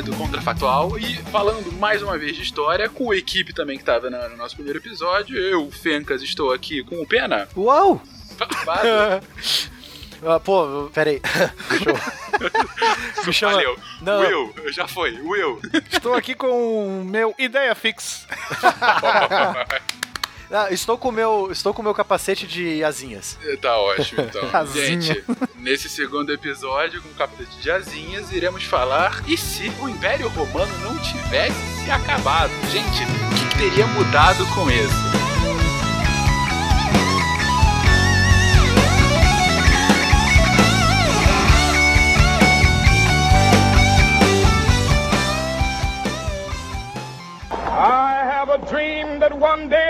Nosso querido Contrafactual e falando mais uma vez de história com a equipe também que estava no nosso primeiro episódio. Eu, Fencas, estou aqui com o Pena. Uau! ah, pô, peraí. Me chama... Valeu. Não. Will, já foi. Will. Estou aqui com o meu Ideia Fix. Ah, estou com meu, estou com meu capacete de asinhas. Tá ótimo, então. Gente, nesse segundo episódio, com o capacete de asinhas, iremos falar e se o Império Romano não tivesse se acabado? Gente, o que, teria mudado com isso? that one day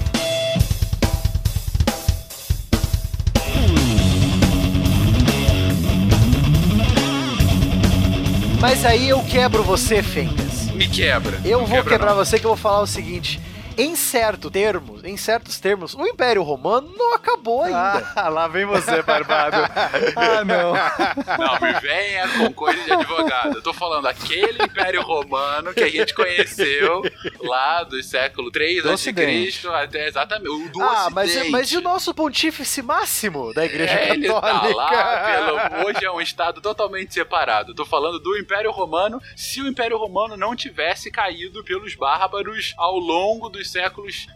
Mas aí eu quebro você, Fencas. Me quebra. Eu vou quebra quebrar não. você que eu vou falar o seguinte em certo termos, em certos termos, o Império Romano não acabou ainda. Ah, lá vem você, barbado. ah, não. Não, me venha com coisa de advogado. Eu tô falando aquele Império Romano que a gente conheceu lá do século 3 a.C. até exatamente o do Ah, mas, mas e o nosso pontífice máximo da Igreja é, Católica? Ele tá lá, pelo, hoje é um estado totalmente separado. Eu tô falando do Império Romano, se o Império Romano não tivesse caído pelos bárbaros ao longo dos séculos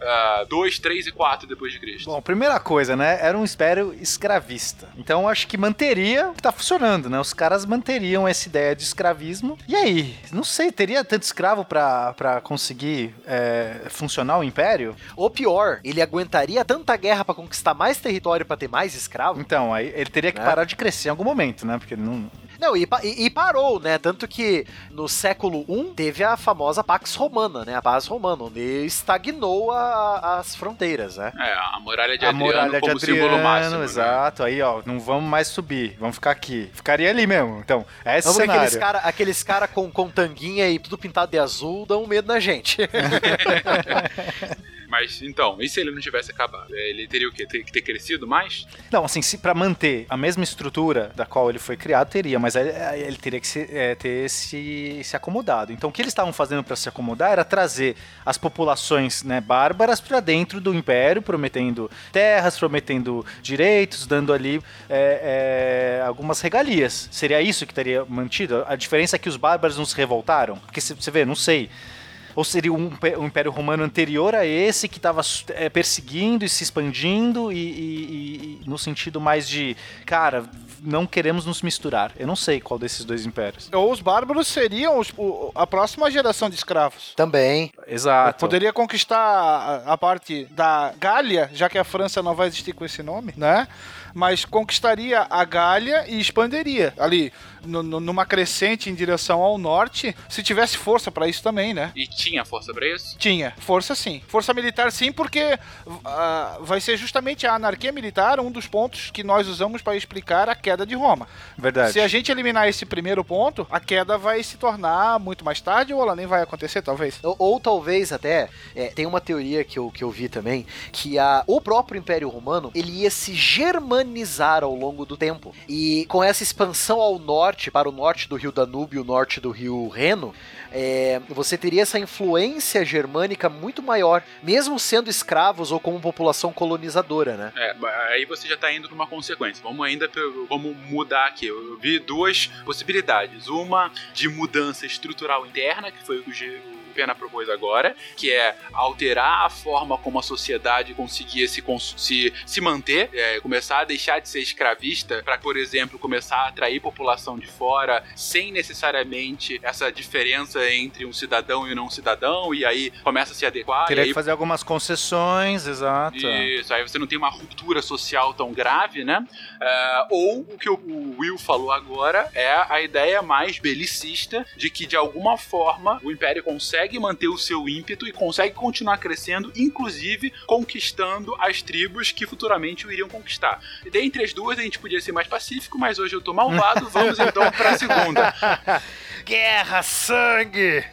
2, uh, 3 e 4 depois de Cristo? Bom, primeira coisa, né? Era um império escravista. Então acho que manteria o que tá funcionando, né? Os caras manteriam essa ideia de escravismo. E aí? Não sei, teria tanto escravo para conseguir é, funcionar o império? Ou pior, ele aguentaria tanta guerra para conquistar mais território para ter mais escravo? Então, aí ele teria que é. parar de crescer em algum momento, né? Porque não, não, e, e, e, parou, né? Tanto que no século I teve a famosa Pax Romana, né? A paz romana, onde estagnou a, as fronteiras, né? É, a muralha de a Adriano muralha como de Adriano, símbolo máximo. Né? Exato, né? aí ó, não vamos mais subir, vamos ficar aqui. Ficaria ali mesmo, então, é esse vamos cenário. aqueles caras aqueles cara com, com tanguinha e tudo pintado de azul dão medo na gente. Mas então, e se ele não tivesse acabado? É, ele teria o quê? Ter ter crescido mais? Não, assim, se para manter a mesma estrutura da qual ele foi criado, teria, mas ele, ele teria que se, é, ter se, se acomodado. Então, o que eles estavam fazendo para se acomodar era trazer as populações né, bárbaras para dentro do império, prometendo terras, prometendo direitos, dando ali é, é, algumas regalias. Seria isso que teria mantido? A diferença é que os bárbaros não se revoltaram? Porque você vê, não sei. Ou seria um, um Império Romano anterior a esse que estava é, perseguindo e se expandindo e, e, e, no sentido mais de, cara, não queremos nos misturar. Eu não sei qual desses dois impérios. Ou os bárbaros seriam os, o, a próxima geração de escravos. Também. Exato. Poderia conquistar a, a parte da Gália, já que a França não vai existir com esse nome, né? Mas conquistaria a Gália e expandiria ali numa crescente em direção ao norte, se tivesse força pra isso também, né? E tinha força pra isso? Tinha. Força sim. Força militar sim, porque ah, vai ser justamente a anarquia militar um dos pontos que nós usamos para explicar a queda de Roma. Verdade. Se a gente eliminar esse primeiro ponto, a queda vai se tornar muito mais tarde ou ela nem vai acontecer, talvez. Ou, ou talvez até, é, tem uma teoria que eu, que eu vi também, que a, o próprio Império Romano, ele ia se germanizar ao longo do tempo. E com essa expansão ao norte, para o norte do rio Danúbio e o norte do rio Reno, é, você teria essa influência germânica muito maior, mesmo sendo escravos ou como população colonizadora, né? É, aí você já tá indo numa consequência. Vamos ainda vamos mudar aqui. Eu vi duas possibilidades. Uma de mudança estrutural interna, que foi o que Pena propôs agora, que é alterar a forma como a sociedade conseguia se, se, se manter, é, começar a deixar de ser escravista para, por exemplo, começar a atrair população de fora sem necessariamente essa diferença entre um cidadão e um não cidadão, e aí começa a se adequar. Teria aí que fazer algumas concessões, exato. isso, aí você não tem uma ruptura social tão grave, né? É, ou o que o Will falou agora é a ideia mais belicista de que de alguma forma o Império consegue manter o seu ímpeto e consegue continuar crescendo, inclusive conquistando as tribos que futuramente o iriam conquistar. E dentre as duas a gente podia ser mais pacífico, mas hoje eu tô malvado, vamos então pra segunda. Guerra, sangue!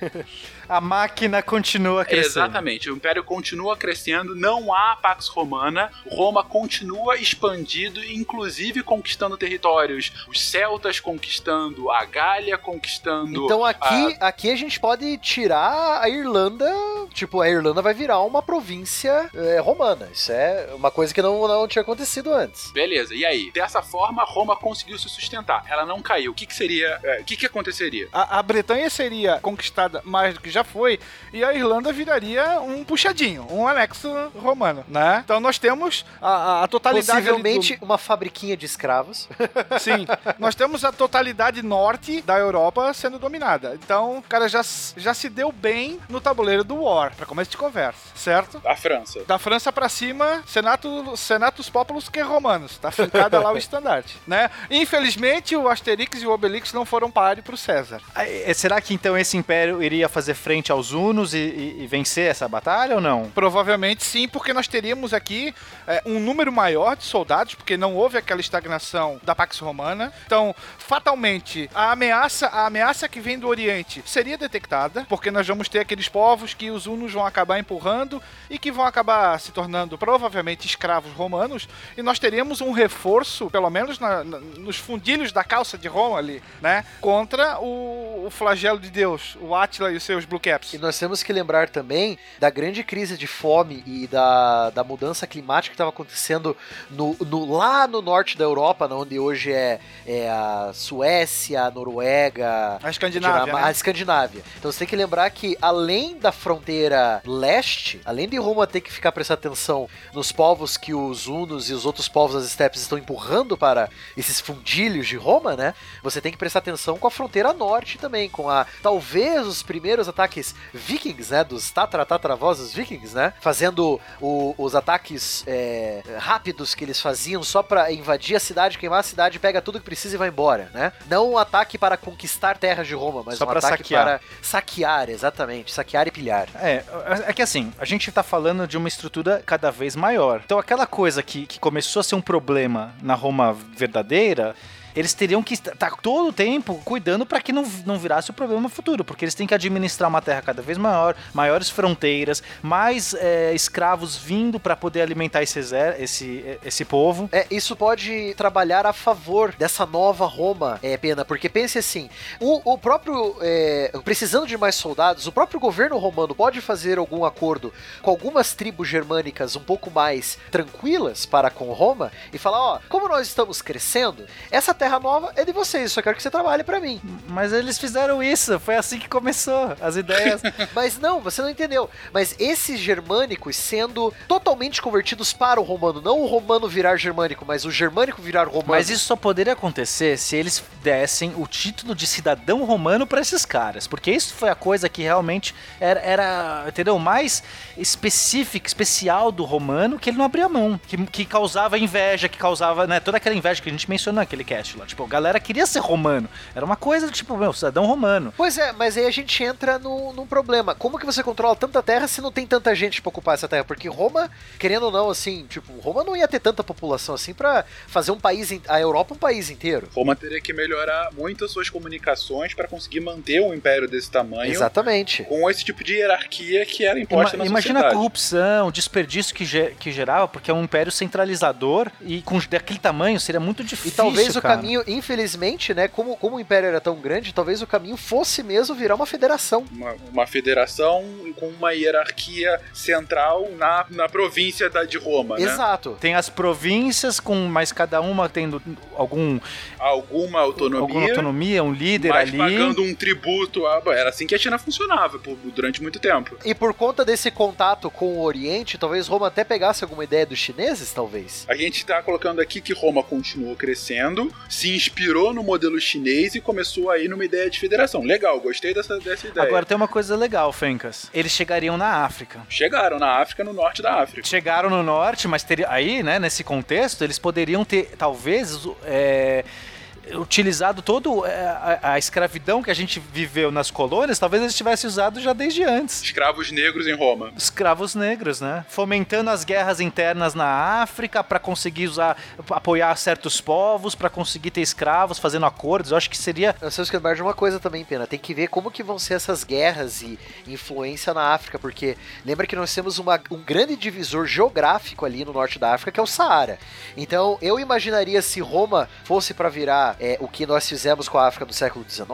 A máquina continua crescendo. Exatamente, o Império continua crescendo, não há Pax Romana, Roma continua expandido, inclusive conquistando territórios. Os celtas conquistando, a Gália conquistando. Então aqui, aqui a gente pode tirar a Irlanda, tipo, a Irlanda vai virar uma província é, romana. Isso é uma coisa que não, não tinha acontecido antes. Beleza, e aí? Dessa forma, Roma conseguiu se sustentar. Ela não caiu. O que, que seria. é, O que, que aconteceria? A, a Bretanha seria conquistada mais do que já foi, e a Irlanda viraria um puxadinho, um anexo romano, né? Então nós temos a, a- totalidade. ali Possivelmente uma fabriquinha de escravos. do- sim, nós temos a totalidade norte da Europa sendo dominada. Então, o cara já, já se deu bem no tabuleiro do War, pra começo de conversa, certo? A França. Da França pra cima, Senato, Senatus Populus que Romanos. Tá fincada lá o estandarte, né? Infelizmente, o Asterix e o Obelix não foram páreo pro César. Será que então esse império iria fazer frente aos Hunos e, e- e vencer essa batalha ou não? Provavelmente sim, porque nós teríamos aqui é, um número maior de soldados, porque não houve aquela estagnação da Pax Romana. Então, fatalmente, a ameaça, a ameaça que vem do Oriente seria detectada, porque nós vamos ter aqueles povos que os hunos vão acabar empurrando e que vão acabar se tornando provavelmente escravos romanos, e nós teríamos um reforço, pelo menos na- na- nos fundilhos da calça de Roma ali, né, contra o, o flagelo de Deus, o Átila e os seus Blue Caps. E nós temos que lembrar também da grande crise de fome e da, da mudança climática que estava acontecendo no, no- lá no norte da Europa, onde hoje é, é a Suécia, a Noruega, A Escandinávia, né? a Escandinávia. Então você tem que lembrar que além da fronteira leste, além de Roma ter que ficar prestar atenção nos povos que os hunos e os outros povos das estepes estão empurrando para esses fundilhos de Roma, né? Você tem que prestar atenção com a fronteira norte também, com a talvez os primeiros ataques vikings, né? Dos tataratatravós vikings, né? Fazendo o- os ataques é, rápidos que eles faziam só para invadir a cidade, queimar a cidade, pega tudo que precisa e vai embora, né? Não um ataque para conquistar terras de Roma, mas Só um pra ataque saquear. para saquear, exatamente, saquear e pilhar. É, é que assim, a gente tá falando de uma estrutura cada vez maior. Então aquela coisa que, que começou a ser um problema na Roma verdadeira, eles teriam que estar tá todo o tempo cuidando para que não, não virasse o problema futuro, porque eles têm que administrar uma terra cada vez maior, maiores fronteiras, mais é, escravos vindo para poder alimentar esse, esse, esse povo. É, isso pode trabalhar a favor dessa nova Roma, é, Pena, porque pense assim, o, o próprio, é, precisando de mais soldados, o próprio governo romano pode fazer algum acordo com algumas tribos germânicas um pouco mais tranquilas para com Roma e falar, ó, como nós estamos crescendo, essa terra nova é de vocês, só quero que você trabalhe pra mim. Mas eles fizeram isso, foi assim que começou as ideias. Mas não, você não entendeu. Mas esses germânicos sendo totalmente convertidos para o romano, não o romano virar germânico, mas o germânico virar romano. Mas isso só poderia acontecer se eles dessem o título de cidadão romano pra esses caras, porque isso foi a coisa que realmente era, era entendeu, mais específica, especial do romano, que ele não abria mão, que, que causava inveja, que causava, né, toda aquela inveja que a gente mencionou naquele cast lá. Tipo, a galera queria ser romano. Era uma coisa, tipo, meu, cidadão romano. Pois é, mas aí a gente entra no, num problema. Como que você controla tanta terra se não tem tanta gente pra ocupar essa terra? Porque Roma, querendo ou não, assim, tipo, Roma não ia ter tanta população assim pra fazer um país, a Europa um país inteiro. Roma teria que melhorar muito as suas comunicações para conseguir manter um império desse tamanho. Exatamente. Com esse tipo de hierarquia que era imposta Ima- na imagina a sociedade. corrupção, o desperdício que, ge- que gerava, porque é um império centralizador e com daquele tamanho seria muito difícil. E talvez o cara. Caminho, infelizmente, né, como, como o Império era tão grande, talvez o caminho fosse mesmo virar uma federação. Uma, uma federação com uma hierarquia central na, na província da, de Roma, né? Exato. Tem as províncias, com mais cada uma tendo algum, Alguma autonomia, alguma autonomia, um líder mas ali. pagando um tributo. a- Era assim que a China funcionava por- durante muito tempo. E por conta desse contato com o Oriente, talvez Roma até pegasse alguma ideia dos chineses, talvez. A gente está colocando aqui que Roma continuou crescendo, se inspirou no modelo chinês e começou aí numa ideia de federação. Legal, gostei dessa, dessa ideia. Agora tem uma coisa legal, Fencas. Eles chegariam na África. Chegaram na África, no norte da África. Chegaram no norte, mas teria, aí, né, nesse contexto, eles poderiam ter, talvez, é, utilizado todo é, a, a escravidão que a gente viveu nas colônias, talvez eles tivessem usado já desde antes. Escravos negros em Roma. Escravos negros, né? Fomentando as guerras internas na África para conseguir usar, apoiar certos povos, para conseguir ter escravos, fazendo acordos. Eu acho que seria Nós temos que lembrar de uma coisa também, Pena. Tem que ver como que vão ser essas guerras e influência na África, porque lembra que nós temos uma- um grande divisor geográfico ali no norte da África, que é o Saara. Então, eu imaginaria se Roma fosse para virar é, o que nós fizemos com a África do século XIX,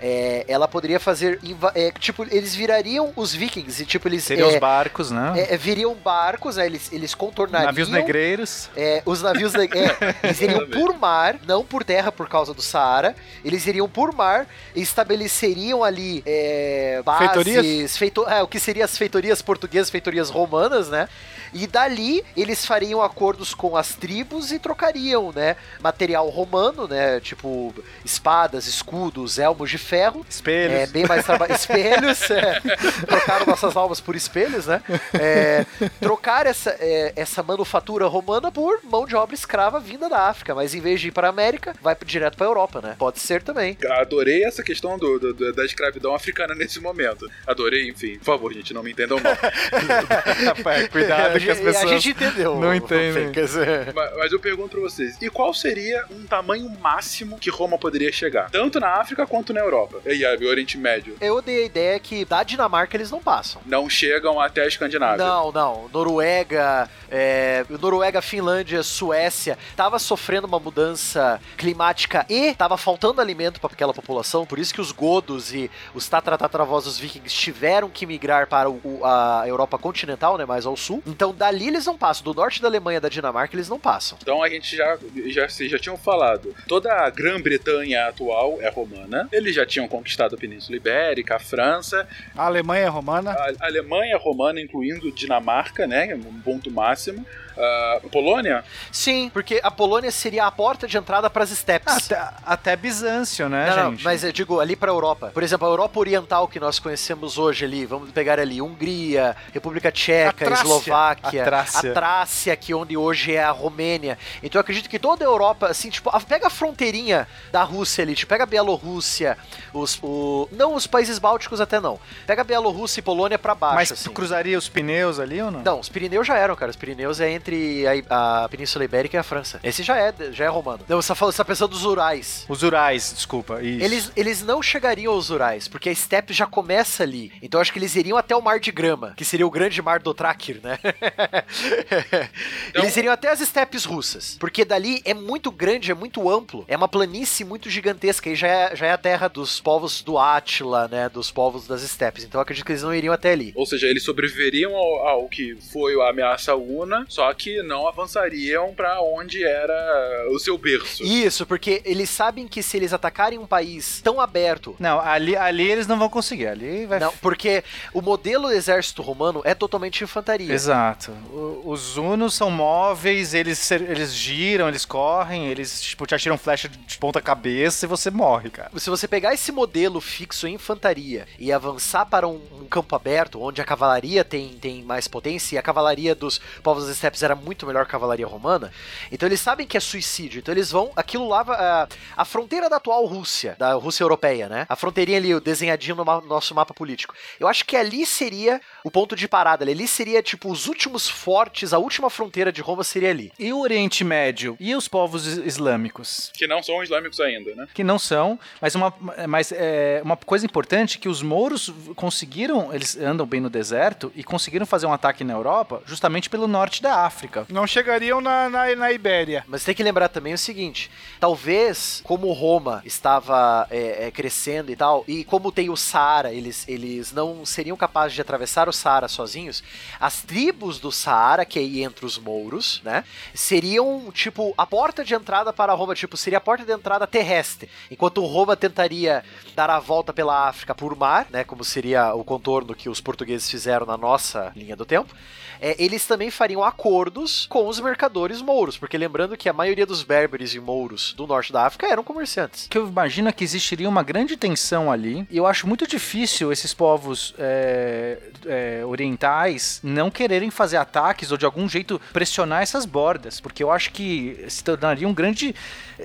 é, ela poderia fazer... é, tipo, eles virariam os vikings e, tipo, eles... seriam é, os barcos, né? é, é, viriam barcos, né, eles, eles contornariam... Navios negreiros. É, os navios ne- é, eles iriam por mar, não por terra por causa do Saara. Eles iriam por mar e estabeleceriam ali é, bases, Feitorias? feito- é, o que seriam as feitorias portuguesas, feitorias romanas, né? E dali eles fariam acordos com as tribos e trocariam, né, material romano, né, tipo espadas, escudos, elmos de ferro, Espelhos. é, bem mais trabalho. espelhos, é, trocaram nossas almas por espelhos, né? É, trocar essa, é, essa manufatura romana por mão de obra escrava vinda da África, mas em vez de ir para América, vai direto para Europa, né? Pode ser também. Adorei essa questão do, do- do- da escravidão africana nesse momento. Adorei, enfim. Por favor, gente, não me entendam mal. Rapaz, cuidado que as a pessoas gente entendeu. não entendem. Fencas. mas, mas eu pergunto pra vocês: e qual seria um tamanho máximo que Roma poderia chegar? Tanto na África quanto na Europa. E aí, o Oriente Médio. Eu dei a ideia que da Dinamarca eles não passam. Não chegam até a Escandinávia. Não, não. Noruega, é, Noruega, Finlândia, Suécia, tava sofrendo uma mudança climática e tava faltando alimento para aquela população, por isso que os godos e os tataratatravós dos vikings tiveram que migrar para o- o- a Europa continental, né, mais ao sul. Então dali eles não passam, do norte da Alemanha, da Dinamarca, eles não passam. Então a gente já, já, vocês já tinham falado. Toda a Grã-Bretanha atual é romana. Eles já tinham conquistado a Península Ibérica, a França, A Alemanha é romana. a Alemanha é romana, incluindo Dinamarca, né? Um ponto máximo. A Polônia, Sim, porque a Polônia seria a porta de entrada para as steppes. Até, até Bizâncio, né, Não, não, gente? mas eu digo ali pra Europa. Por exemplo, a Europa Oriental que nós conhecemos hoje ali, vamos pegar ali Hungria, República Tcheca, A Trácia. Eslováquia, A Trácia. a Trácia, que onde hoje é a Romênia. Então eu acredito que toda a Europa, assim, tipo, a- pega a fronteirinha da Rússia ali, tipo, pega a Bielorrússia, os, o, não os países bálticos até não. Pega a Bielorrússia e Polônia pra baixo, Mas assim. cruzaria os pneus ali ou não? Não, os Pirineus já eram, cara. Os Pirineus é entre a, a Península Ibérica e a França. Esse já é, já é romano. Não, você tá você tá pensando dos Urais. Os Urais, desculpa. Isso. Eles, eles não chegariam aos Urais, porque a steppe já começa ali. Então eu acho que eles iriam até o Mar de Grama, que seria o grande mar do Tráquir, né? eles iriam até as steppes russas, porque dali é muito grande, é muito amplo. é uma planície muito gigantesca e já é, já é a terra dos povos do Átila, né? Dos povos das estepes. Então eu acredito que eles não iriam até ali. Ou seja, eles sobreviveriam ao, ao que foi a ameaça Una, só que não avançariam pra onde era o seu berço. Isso, porque eles sabem que se eles atacarem um país tão aberto. Não, ali, ali eles não vão conseguir. Ali vai. Não, porque o modelo do exército romano é totalmente infantaria. Exato. O- os Unos são móveis, eles, eles giram, eles correm, eles tipo, te atiram flecha de ponta cabeça e você morre, cara. Se você pegar esse modelo fixo em infantaria e avançar para um, um campo aberto, onde a cavalaria tem, tem mais potência, e a cavalaria dos povos das estepes era muito melhor que a cavalaria romana, então eles sabem que é suicídio. Então eles vão. Aquilo lá. A, a fronteira da atual Rússia, da Rússia Europeia, né? A fronteirinha ali, o desenhadinho no ma- nosso mapa político. Eu acho que ali seria o ponto de parada. Ali seria, tipo, os últimos fortes, a última fronteira de Roma seria ali. E o Oriente Médio? E os povos is- islâmicos? Que não são islâmicos ainda, né? Que não são, mas uma, mas, é, uma coisa importante que os mouros conseguiram, eles andam bem no deserto e conseguiram fazer um ataque na Europa justamente pelo norte da África. Não chegariam na, na, na Ibéria. Mas tem que lembrar também o seguinte: talvez, como Roma estava é, é, crescendo e tal, e como tem o Saara, eles, eles não seriam capazes de atravessar o Saara sozinhos, as tribos do Saara, que é aí entre os mouros, né, seriam tipo a porta de entrada para Roma, tipo, seria a porta de entrada terrestre, enquanto Roma tentaria dar a volta pela África por mar, né, como seria o contorno que os portugueses fizeram na nossa linha do tempo é, eles também fariam acordos com os mercadores mouros, porque lembrando que a maioria dos berberes e mouros do norte da África eram comerciantes. que eu imagino que existiria uma grande tensão ali. E eu acho muito difícil esses povos é, é, orientais não quererem fazer ataques ou de algum jeito pressionar essas bordas, porque eu acho que se tornaria um grande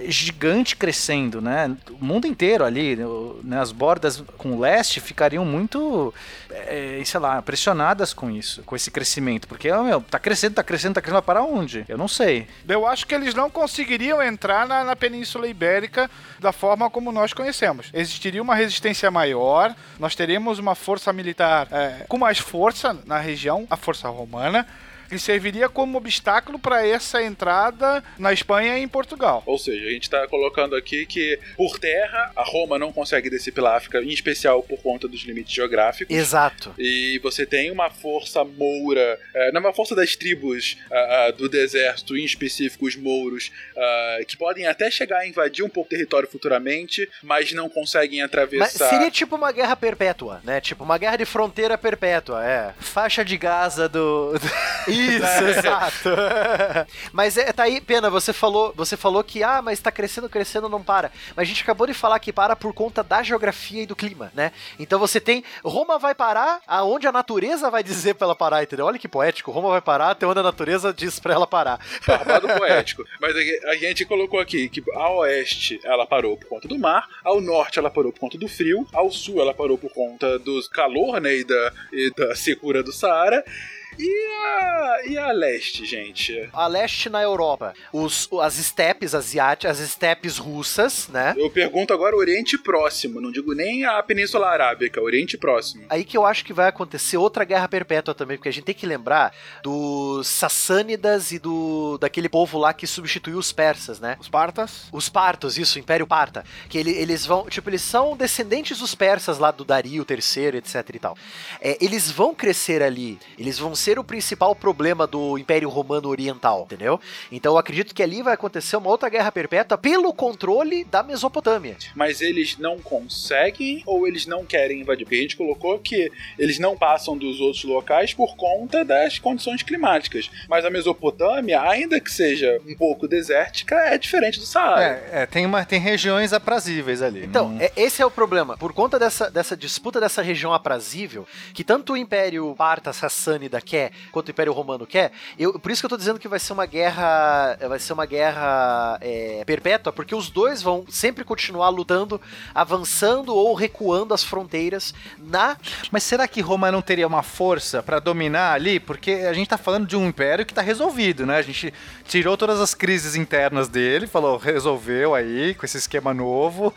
gigante crescendo, né? O mundo inteiro ali, né? as bordas com o leste ficariam muito, é, sei lá, pressionadas com isso, com esse crescimento, porque meu, tá crescendo, tá crescendo, crescendo, mas para onde? Eu não sei. Eu acho que eles não conseguiriam entrar na, na Península Ibérica da forma como nós conhecemos. Existiria uma resistência maior, nós teríamos uma força militar é, com mais força na região, a força romana, que serviria como obstáculo para essa entrada na Espanha e em Portugal. Ou seja, a gente está colocando aqui que por terra a Roma não consegue descer pela África, em especial por conta dos limites geográficos. Exato. E você tem uma força moura, é, não é uma força das tribos ah, ah, do deserto, em específico os mouros, que podem até chegar a invadir um pouco o território futuramente, mas não conseguem Mas atravessar. seria tipo uma guerra perpétua, né? Tipo uma guerra de fronteira perpétua, é. Faixa de Gaza do. Isso, exato. mas é, tá aí, pena, você falou, você falou que ah, mas tá crescendo, crescendo, não para. Mas a gente acabou de falar que para por conta da geografia e do clima, né? Então você tem Roma vai parar aonde a natureza vai dizer pra ela parar, entendeu? Olha que poético, Roma vai parar até onde a natureza diz pra ela parar. Barbado poético. Mas a a gente colocou aqui que a oeste ela parou por conta do mar, ao norte ela parou por conta do frio, ao sul ela parou por conta do calor, né, e da, e da secura do Saara. E a, e a leste, gente? A leste na Europa, os, as estepes asiáticas, as estepes russas, né? Eu pergunto agora o Oriente Próximo, não digo nem a Península Arábica, Oriente Próximo. Aí que eu acho que vai acontecer outra guerra perpétua também, porque a gente tem que lembrar dos Sassânidas e do daquele povo lá que substituiu os persas, né? Os partas. Os partos, isso, o Império Parta. Que ele- eles vão, tipo, eles são descendentes dos persas lá do Dario III, etc e tal. É, eles vão crescer ali, eles vão ser o principal problema do Império Romano Oriental, entendeu? Então eu acredito que ali vai acontecer uma outra guerra perpétua pelo controle da Mesopotâmia. Mas eles não conseguem ou eles não querem invadir? Porque a gente colocou que eles não passam dos outros locais por conta das condições climáticas. Mas a Mesopotâmia, ainda que seja um pouco desértica, é diferente do Saara. É, é, tem, uma, tem regiões aprazíveis ali. Então, não- é- esse é o problema. Por conta dessa, dessa disputa dessa região aprazível, que tanto o Império Parta Sassânida quer, quanto o Império Romano quer, eu, por isso que eu tô dizendo que vai ser uma guerra. Vai ser uma guerra é, perpétua, porque os dois vão sempre continuar lutando, avançando ou recuando as fronteiras na. Mas será que Roma não teria uma força pra dominar ali? Porque a gente tá falando de um império que tá resolvido, né? A gente tirou todas as crises internas dele, falou, resolveu aí com esse esquema novo.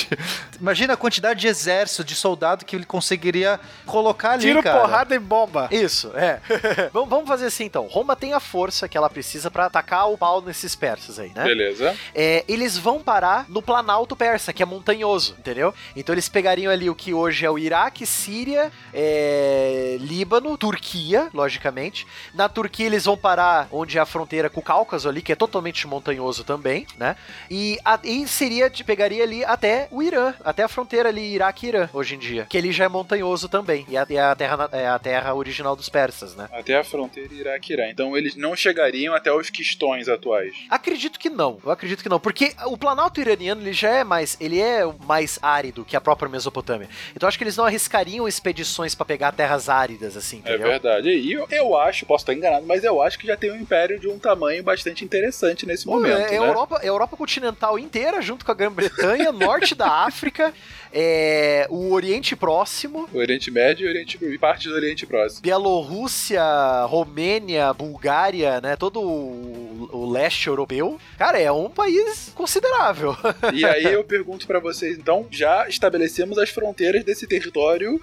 Imagina a quantidade de exército, de soldado que ele conseguiria colocar ali, Tiro, cara. porrada e bomba. Isso, é, É. vamos, fazer assim então. Roma tem a força que ela precisa pra atacar o pau nesses persas aí, né? Beleza. É, eles vão parar no Planalto Persa, que é montanhoso, entendeu? Então eles pegariam ali o que hoje é o Iraque, Síria, é, Líbano, Turquia, logicamente. Na Turquia eles vão parar onde é a fronteira com o Cáucaso ali, que é totalmente montanhoso também, né? E, a, e seria, de- pegaria ali até o Irã, até a fronteira ali, Iraque e Irã, hoje em dia. Que ele já é montanhoso também, e é, é a, terra, é a terra original dos persas, né? Até a fronteira Iraque-Irã. Então eles não chegariam até os quistões atuais. Acredito que não. Eu acredito que não, porque o Planalto iraniano ele já é mais, ele é mais árido que a própria Mesopotâmia. Então acho que eles não arriscariam expedições pra pegar terras áridas assim, É entendeu? verdade. E eu, eu acho, posso estar enganado, mas eu acho que já tem um império de um tamanho bastante interessante nesse Pô, momento, é, né? Europa, a Europa continental inteira, junto com a Grã-Bretanha, norte da África, é, o Oriente Próximo, O Oriente Médio e, o Oriente, e parte do Oriente Próximo. Bielorrússia, Romênia, Bulgária, né? Todo o, o leste europeu. Cara, é um país considerável. E aí eu pergunto pra vocês, então, já estabelecemos as fronteiras desse território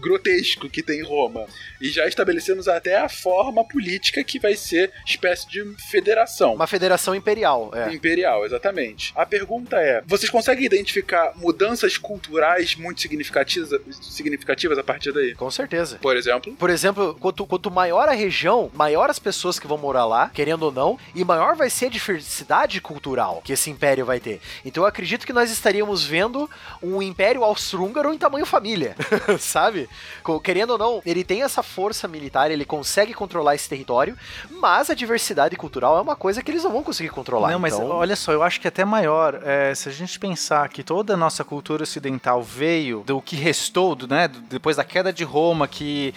grotesco que tem Roma. E já estabelecemos até a forma política que vai ser espécie de federação. Uma federação imperial, é. Imperial, exatamente. A pergunta é: vocês conseguem identificar mudanças culturais muito significativas, significativas a partir daí? Com certeza. Por exemplo, Por exemplo, quanto, quanto maior a região, maior as pessoas que vão morar lá, querendo ou não, e maior vai ser a diversidade cultural que esse império vai ter. Então eu acredito que nós estaríamos vendo um império austro-húngaro em tamanho família, sabe? Querendo ou não, ele tem essa força militar, ele consegue controlar esse território, mas a diversidade cultural é uma coisa que eles não vão conseguir controlar. Não, mas então... olha só, eu acho que é até maior. é, se a gente pensar que toda a nossa cultura ocidental veio do que restou, do, né, depois da queda de Roma, que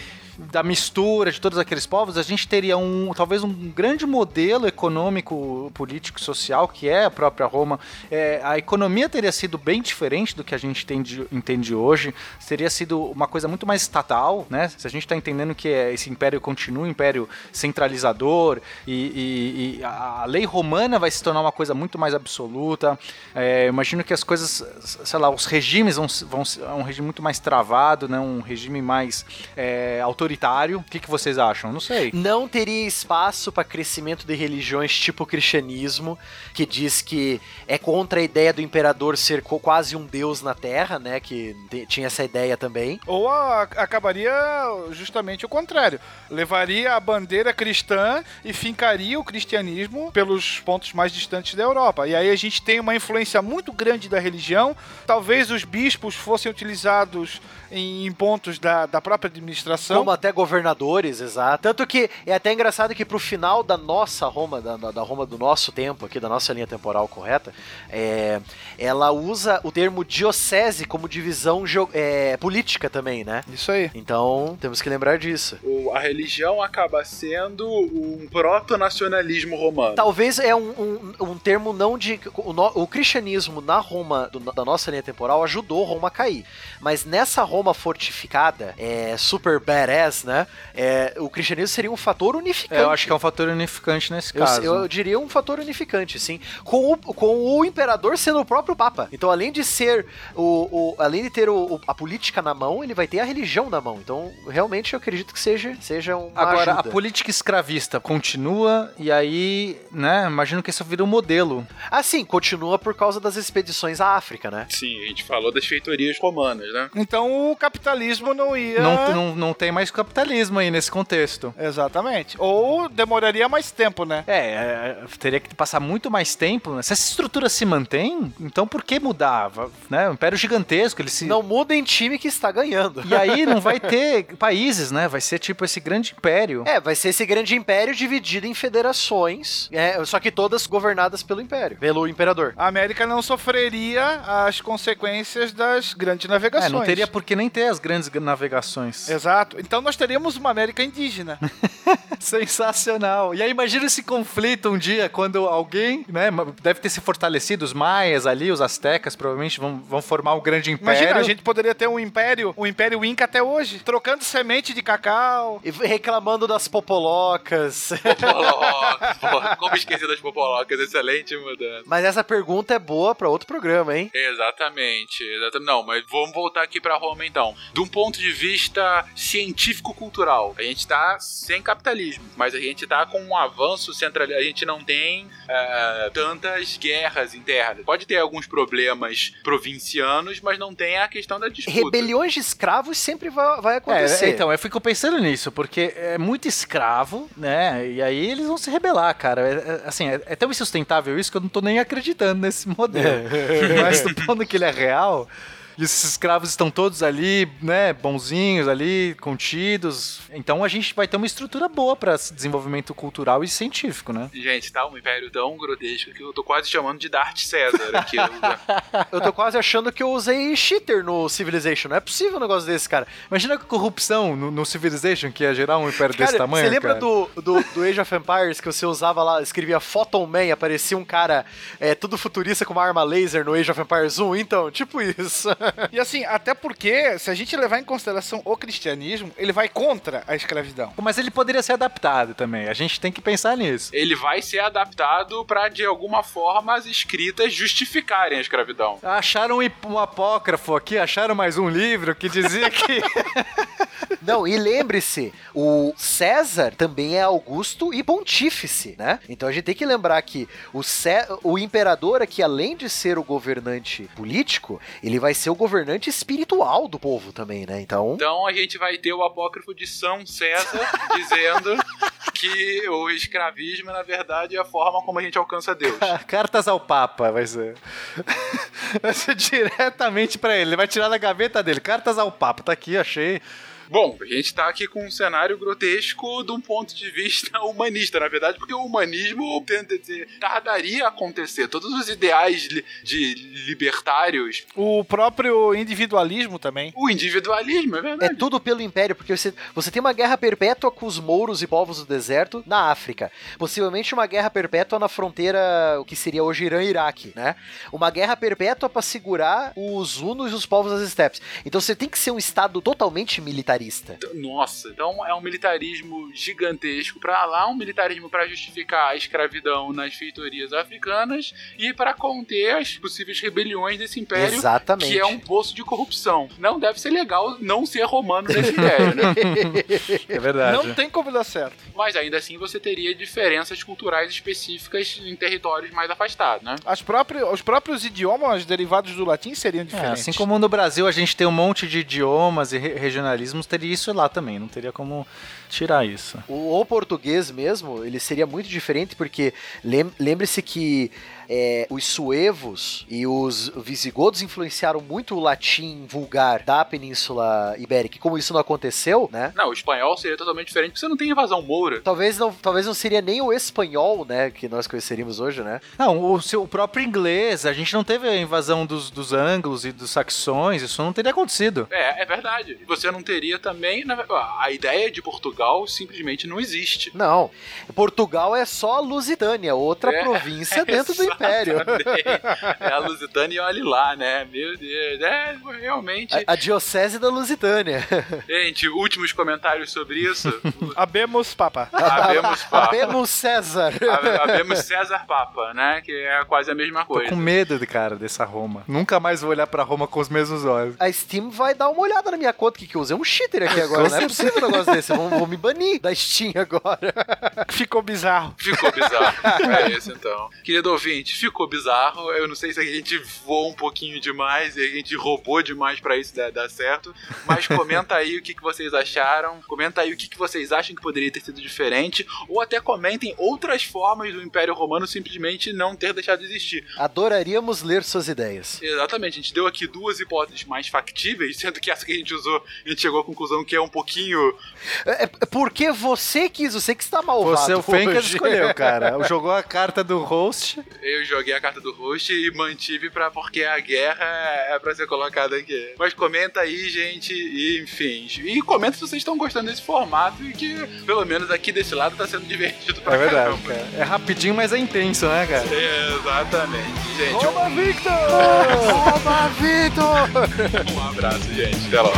da mistura de todos aqueles povos, a gente teria um talvez um grande modelo econômico, político, social que é a própria Roma. É, a economia teria sido bem diferente do que a gente entende, entende hoje. Teria sido uma coisa muito mais estatal, né? Se a gente está entendendo que é- esse império continua um império centralizador e, e- e a lei romana vai se tornar uma coisa muito mais absoluta. É, imagino que as coisas, sei lá, os regimes vão, vão ser- é um regime muito mais travado, né? Um regime mais é, autoritário. O que, que vocês acham? Não sei. Não teria espaço para crescimento de religiões tipo o cristianismo, que diz que é contra a ideia do imperador ser quase um deus na Terra, né? Que tinha essa ideia também. Ou a- acabaria justamente o contrário. Levaria a bandeira cristã e fincaria o cristianismo pelos pontos mais distantes da Europa. E aí a gente tem uma influência muito grande da religião. Talvez os bispos fossem utilizados em, em pontos da, da própria administração. Como até governadores, exato. Tanto que é até engraçado que pro final da nossa Roma, da, da Roma do nosso tempo, aqui, da nossa linha temporal correta, é, ela usa o termo diocese como divisão é, política também, né? Isso aí. Então, temos que lembrar disso. o- a religião acaba sendo um proto-nacionalismo romano. Talvez é um, um, um termo não de. O, no- o cristianismo na Roma, do- da nossa linha temporal, ajudou Roma a cair. Mas nessa Roma fortificada, é, super badass, né? é, o cristianismo seria um fator unificante. É, eu acho que é um fator unificante nesse Eu, caso. eu diria um fator unificante, sim. Com o, com o imperador sendo o próprio Papa. Então, além de ser o. o- além de ter o- o- a política na mão, ele vai ter a religião na mão. Então, realmente, eu acredito que seja, seja uma Agora, a ajuda. política escravista continua e aí, né, imagino que isso vira um modelo. Ah, sim, continua por causa das expedições à África, né? Sim, a gente falou das feitorias romanas, né? Então o capitalismo não ia. Não, não, não tem mais capitalismo aí nesse contexto. Exatamente. Ou demoraria mais tempo, né? É, é, teria que passar muito mais tempo. né? Se essa estrutura se mantém, então por que mudar? Né? Um império gigantesco, ele se. Não muda em time que está ganhando. E aí não vai ter países, né? Vai ser tipo esse grande império. É, vai ser esse grande império dividido em federações, é, só que todas governadas pelo império, pelo imperador. A América não sofreria as consequências das grandes É, navegações. não teria por que nem ter as grandes navegações. Exato. Então nós teríamos uma América indígena. Sensacional. E aí imagina esse conflito um dia quando alguém, né, deve ter se fortalecido os maias ali, os astecas provavelmente vão, vão formar um grande império. Imagina, a gente poderia ter um império, um império Inca até hoje, trocando semente de cacau. E reclamando das popolocas. Popolocas. Como esquecer das popolocas? Excelente mudança. Mas essa pergunta é boa pra outro programa, hein? Exatamente, exatamente. Não, mas vamos voltar aqui pra Roma então. De um ponto de vista científico-cultural, a gente tá sem capitalismo, mas a gente tá com um avanço central. A gente não tem eh, tantas guerras internas. Pode ter alguns problemas provincianos, mas não tem a questão da disputa. Rebeliões de escravos sempre vai, vai acontecer. É, então, eu fico pensando nisso, porque é muito escravo, né? E aí eles vão se rebelar, cara. É, é, assim, é, é tão insustentável isso que eu não tô nem acreditando nesse modelo. Mas supondo que ele é real. E esses escravos estão todos ali, né, bonzinhos ali, contidos. Então a gente vai ter uma estrutura boa para desenvolvimento cultural e científico, né? Gente, tá um império tão grotesco que eu tô quase chamando de Darth César aqui. Eu tô quase achando que eu usei cheater no Civilization. Não é possível um negócio desse, cara. Imagina a corrupção no, no Civilization que ia gerar um império desse Cara, tamanho. você lembra cara. do, do, do Age of Empires que você usava lá, escrevia Photon Man e aparecia um cara é, tudo futurista com uma arma laser no Age of Empires 1? Então, tipo isso. E assim, até porque, se a gente levar em consideração o cristianismo, ele vai contra a escravidão. Mas ele poderia ser adaptado também. A gente tem que pensar nisso. Ele vai ser adaptado pra, de alguma forma, as escritas justificarem a escravidão. Acharam um um apócrifo aqui, acharam mais um livro que dizia que. Não, e lembre-se, o César também é Augusto e pontífice, né? Então a gente tem que lembrar que o, Cé- o imperador aqui, além de ser o governante político, ele vai ser o governante espiritual do povo também, né? Então, Então a gente vai ter o apócrifo de São César dizendo que o escravismo, na verdade, é a forma como a gente alcança Deus. Cartas ao Papa vai ser. Vai ser diretamente pra ele. Ele vai tirar da gaveta dele. Cartas ao Papa. Tá aqui, achei. Bom, a gente tá aqui com um cenário grotesco de um ponto de vista humanista, na verdade, porque o humanismo tardaria a acontecer. Todos os ideais de libertários, O próprio individualismo também. o individualismo, é é verdade. tudo pelo império, porque você, você tem uma guerra perpétua com os mouros e povos do deserto na África. Possivelmente uma guerra perpétua na fronteira, o que seria hoje Irã e Iraque, né? Uma guerra perpétua pra segurar os hunos e os povos das estepes. Então você tem que ser um estado totalmente militarista. Nossa, então é um militarismo gigantesco pra lá, um militarismo pra justificar a escravidão nas feitorias africanas e pra conter as possíveis rebeliões desse império, Exatamente. que é um poço de corrupção. Não deve ser legal não ser romano nesse império, né? É verdade. Não tem como dar certo. Mas ainda assim você teria diferenças culturais específicas em territórios mais afastados, né? As próprias, os próprios idiomas derivados do latim seriam É, diferentes. assim como no Brasil a gente tem um monte de idiomas e re- regionalismos, teria isso lá também. Não teria como tirar isso. O, o português mesmo, ele seria muito diferente, porque lem- lembre-se que é, os suevos e os visigodos influenciaram muito o latim vulgar da Península Ibérica. E como isso não aconteceu, né? Não, o espanhol seria totalmente diferente, porque você não tem invasão moura. Talvez não, talvez não seria nem o espanhol, né, que nós conheceríamos hoje, né? Não, o, seu, o próprio inglês, a gente não teve a invasão dos, dos anglos e dos saxões, isso não teria acontecido. É, é verdade. Você não teria também. na- a ideia de Portugal simplesmente não existe. Não. Portugal é só a Lusitânia, outra É, província dentro do império. É a Lusitânia e olhe lá, né? Meu Deus. É, realmente. A, a diocese da Lusitânia. Gente, últimos comentários sobre isso. Abemos papa. Habemos Papa. Abemos César. Habemos César Papa, né? Que é quase a mesma Tô coisa. com medo, de cara, dessa Roma. Nunca mais vou olhar pra Roma com os mesmos olhos. A Steam vai dar uma olhada na minha conta, que, que eu usei um cheater aqui agora. Não é possível um negócio desse. Vão, vão me banir da Steam agora. Ficou bizarro. Ficou bizarro. É isso então. Querido ouvinte, ficou bizarro. Eu não sei se a gente voou um pouquinho demais e a gente roubou demais pra isso dar, dar certo. Mas comenta aí o que, que vocês acharam. Comenta aí o que, que vocês acham que poderia ter sido diferente. Ou até comentem outras formas do Império Romano simplesmente não ter deixado de existir. Adoraríamos ler suas ideias. Exatamente, a gente deu aqui duas hipóteses mais factíveis, sendo que essa que a gente usou, a gente chegou à conclusão que é um pouquinho. É, é, Porque você quis, você que está malvado. Você, o Fencas, hoje. escolheu, cara. Jogou a carta do host. Eu joguei a carta do host e mantive pra porque a guerra é pra ser colocada aqui. Mas comenta aí, gente, e enfim. E comenta se vocês estão gostando desse formato e que, pelo menos aqui desse lado, tá sendo divertido pra É verdade, caramba. cara. É rapidinho, mas é intenso, né, cara? Exatamente, gente. Victor! Toma, Victor! Um abraço, gente. Até logo.